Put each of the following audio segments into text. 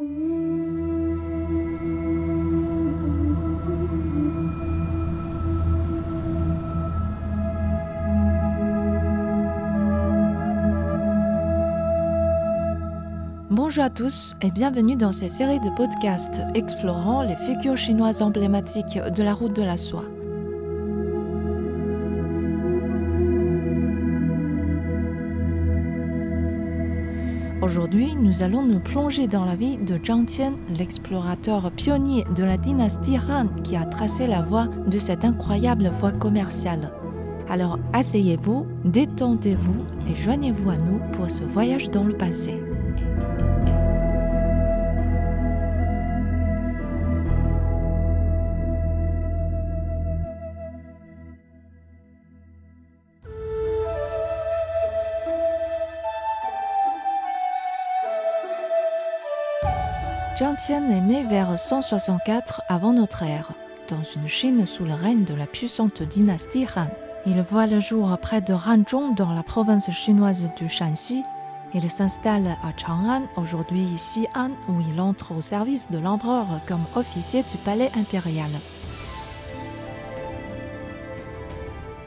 Bonjour à tous et bienvenue dans cette série de podcasts explorant les figures chinoises emblématiques de la route de la soie. Aujourd'hui, nous allons nous plonger dans la vie de Zhang Qian, l'explorateur pionnier de la dynastie Han qui a tracé la voie de cette incroyable voie commerciale. Alors asseyez-vous, détendez-vous et joignez-vous à nous pour ce voyage dans le passé. Zhang Qian est né vers 164 avant notre ère, dans une Chine sous le règne de la puissante dynastie Han. Il voit le jour près de Hanzhong dans la province chinoise du Shanxi. Il s'installe à Chang'an, aujourd'hui Xi'an, où il entre au service de l'empereur comme officier du palais impérial.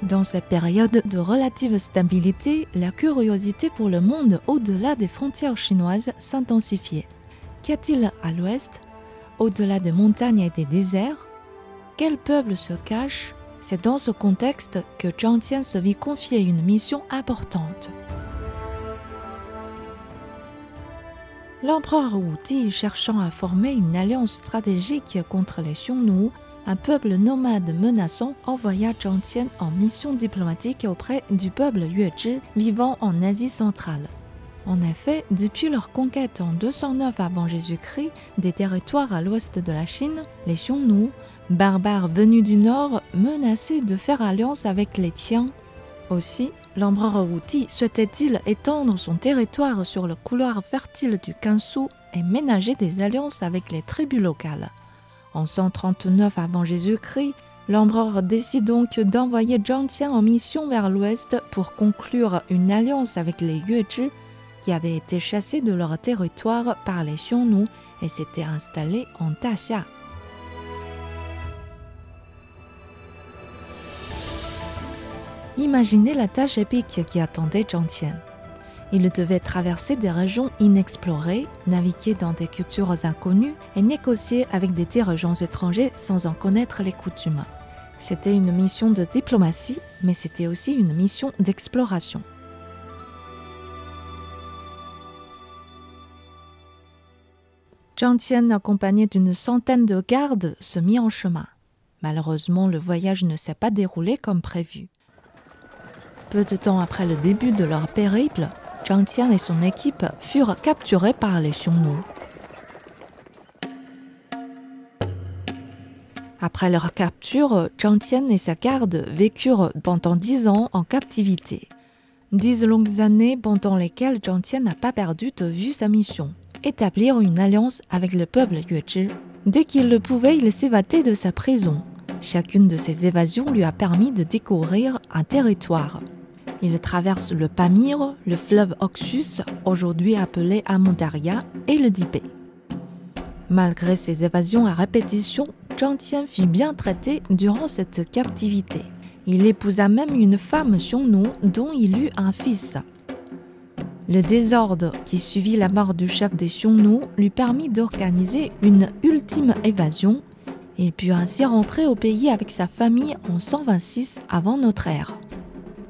Dans cette période de relative stabilité, la curiosité pour le monde au-delà des frontières chinoises s'intensifiait. Qu'y a-t-il à l'ouest, au-delà des montagnes et des déserts? Quel peuple se cache? C'est dans ce contexte que Zhang Tian se vit confier une mission importante. L'empereur Wu Di, cherchant à former une alliance stratégique contre les Xiongnu, un peuple nomade menaçant, envoya Zhang Tian en mission diplomatique auprès du peuple Yuezhi vivant en Asie centrale. En effet, depuis leur conquête en 209 avant Jésus-Christ des territoires à l'ouest de la Chine, les Xiongnu, barbares venus du nord, menaçaient de faire alliance avec les Tians. Aussi, l'empereur Wuti souhaitait-il étendre son territoire sur le couloir fertile du Kansu et ménager des alliances avec les tribus locales. En 139 avant Jésus-Christ, l'empereur décide donc d'envoyer Zhang Tian en mission vers l'ouest pour conclure une alliance avec les Yuezhi qui avaient été chassés de leur territoire par les Xiongnu et s'étaient installés en Daxia. Imaginez la tâche épique qui attendait Zhang. Il devait traverser des régions inexplorées, naviguer dans des cultures inconnues et négocier avec des dirigeants étrangers sans en connaître les coutumes. C'était une mission de diplomatie, mais c'était aussi une mission d'exploration. Zhang Tian, accompagné d'une centaine de gardes, se mit en chemin. Malheureusement, le voyage ne s'est pas déroulé comme prévu. Peu de temps après le début de leur périple, Zhang Tian et son équipe furent capturés par les Xiongnu. Après leur capture, Zhang Tian et sa garde vécurent pendant dix ans en captivité. Dix longues années pendant lesquelles Zhang Tian n'a pas perdu de vue sa mission établir une alliance avec le peuple Yuezhi. Dès qu'il le pouvait, il s'évadait de sa prison. Chacune de ces évasions lui a permis de découvrir un territoire. Il traverse le Pamir, le fleuve Oxus, aujourd'hui appelé Amondaria, et le Dipé. Malgré ses évasions à répétition, Zhang Tian fut bien traité durant cette captivité. Il épousa même une femme Xiongnu dont il eut un fils. Le désordre qui suivit la mort du chef des Xiongnu lui permit d'organiser une ultime évasion. Il put ainsi rentrer au pays avec sa famille en 126 avant notre ère.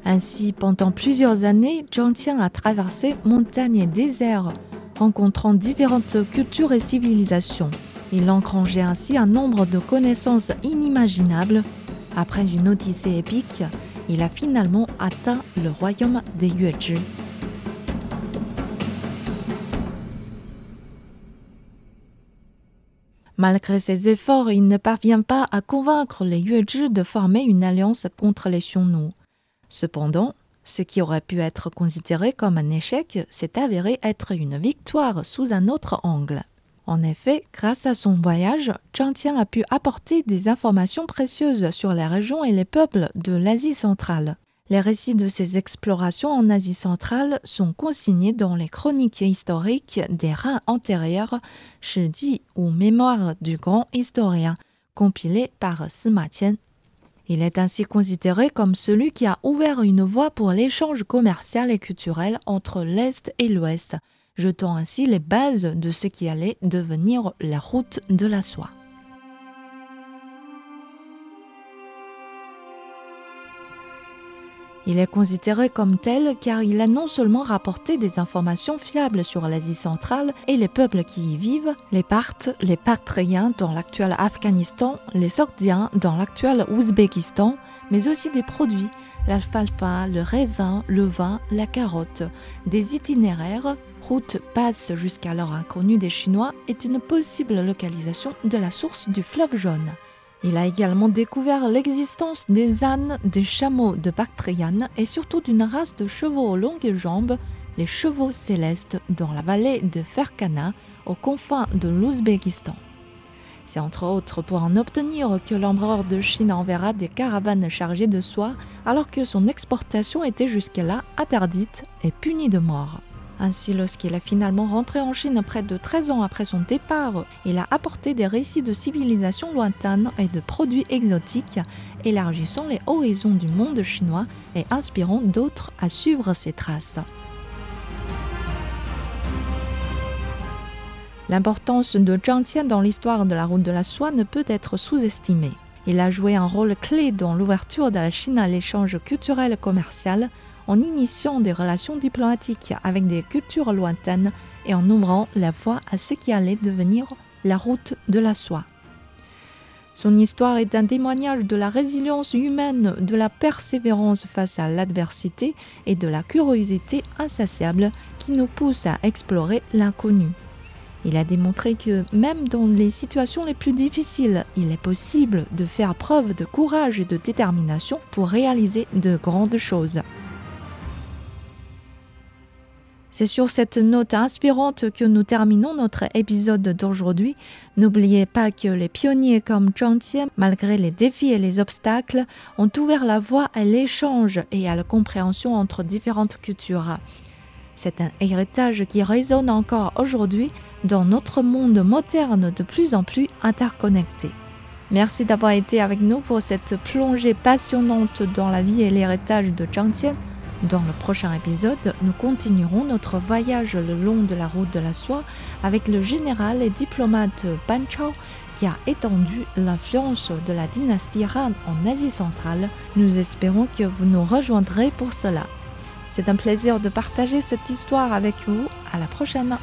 Ainsi, pendant plusieurs années, Tian a traversé montagnes et déserts, rencontrant différentes cultures et civilisations. Il engrangeait ainsi un nombre de connaissances inimaginables. Après une odyssée épique, il a finalement atteint le royaume des Yuezhi. Malgré ses efforts, il ne parvient pas à convaincre les Yuezhi de former une alliance contre les Xiongnu. Cependant, ce qui aurait pu être considéré comme un échec s'est avéré être une victoire sous un autre angle. En effet, grâce à son voyage, Zhang Tian a pu apporter des informations précieuses sur les régions et les peuples de l'Asie centrale. Les récits de ces explorations en Asie centrale sont consignés dans les chroniques historiques des reins antérieurs, Shiji ou Mémoire du grand historien, compilées par Sima. Il est ainsi considéré comme celui qui a ouvert une voie pour l'échange commercial et culturel entre l'Est et l'Ouest, jetant ainsi les bases de ce qui allait devenir la route de la soie. Il est considéré comme tel car il a non seulement rapporté des informations fiables sur l'Asie centrale et les peuples qui y vivent, les Parthes, les Bactriens dans l'actuel Afghanistan, les Sogdiens dans l'actuel Ouzbékistan, mais aussi des produits, l'alfalfa, le raisin, le vin, la carotte, des itinéraires, route passe jusqu'alors inconnue des Chinois est une possible localisation de la source du fleuve jaune. Il a également découvert l'existence des ânes, des chameaux de Bactriane et surtout d'une race de chevaux aux longues jambes, les chevaux célestes, dans la vallée de Ferkana, aux confins de l'Ouzbékistan. C'est entre autres pour en obtenir que l'empereur de Chine enverra des caravanes chargées de soie alors que son exportation était jusque-là interdite et punie de mort. Ainsi, lorsqu'il est finalement rentré en Chine près de 13 ans après son départ, il a apporté des récits de civilisations lointaines et de produits exotiques, élargissant les horizons du monde chinois et inspirant d'autres à suivre ses traces. L'importance de Zhang Tian dans l'histoire de la route de la soie ne peut être sous-estimée. Il a joué un rôle clé dans l'ouverture de la Chine à l'échange culturel et commercial, en initiant des relations diplomatiques avec des cultures lointaines et en ouvrant la voie à ce qui allait devenir la route de la soie. Son histoire est un témoignage de la résilience humaine, de la persévérance face à l'adversité et de la curiosité insatiable qui nous pousse à explorer l'inconnu. Il a démontré que même dans les situations les plus difficiles, il est possible de faire preuve de courage et de détermination pour réaliser de grandes choses. C'est sur cette note inspirante que nous terminons notre épisode d'aujourd'hui. N'oubliez pas que les pionniers comme Zhang Tian, malgré les défis et les obstacles, ont ouvert la voie à l'échange et à la compréhension entre différentes cultures. C'est un héritage qui résonne encore aujourd'hui dans notre monde moderne de plus en plus interconnecté. Merci d'avoir été avec nous pour cette plongée passionnante dans la vie et l'héritage de Zhang Tian. Dans le prochain épisode, nous continuerons notre voyage le long de la route de la soie avec le général et diplomate Ban Chao qui a étendu l'influence de la dynastie Han en Asie centrale. Nous espérons que vous nous rejoindrez pour cela. C'est un plaisir de partager cette histoire avec vous. À la prochaine!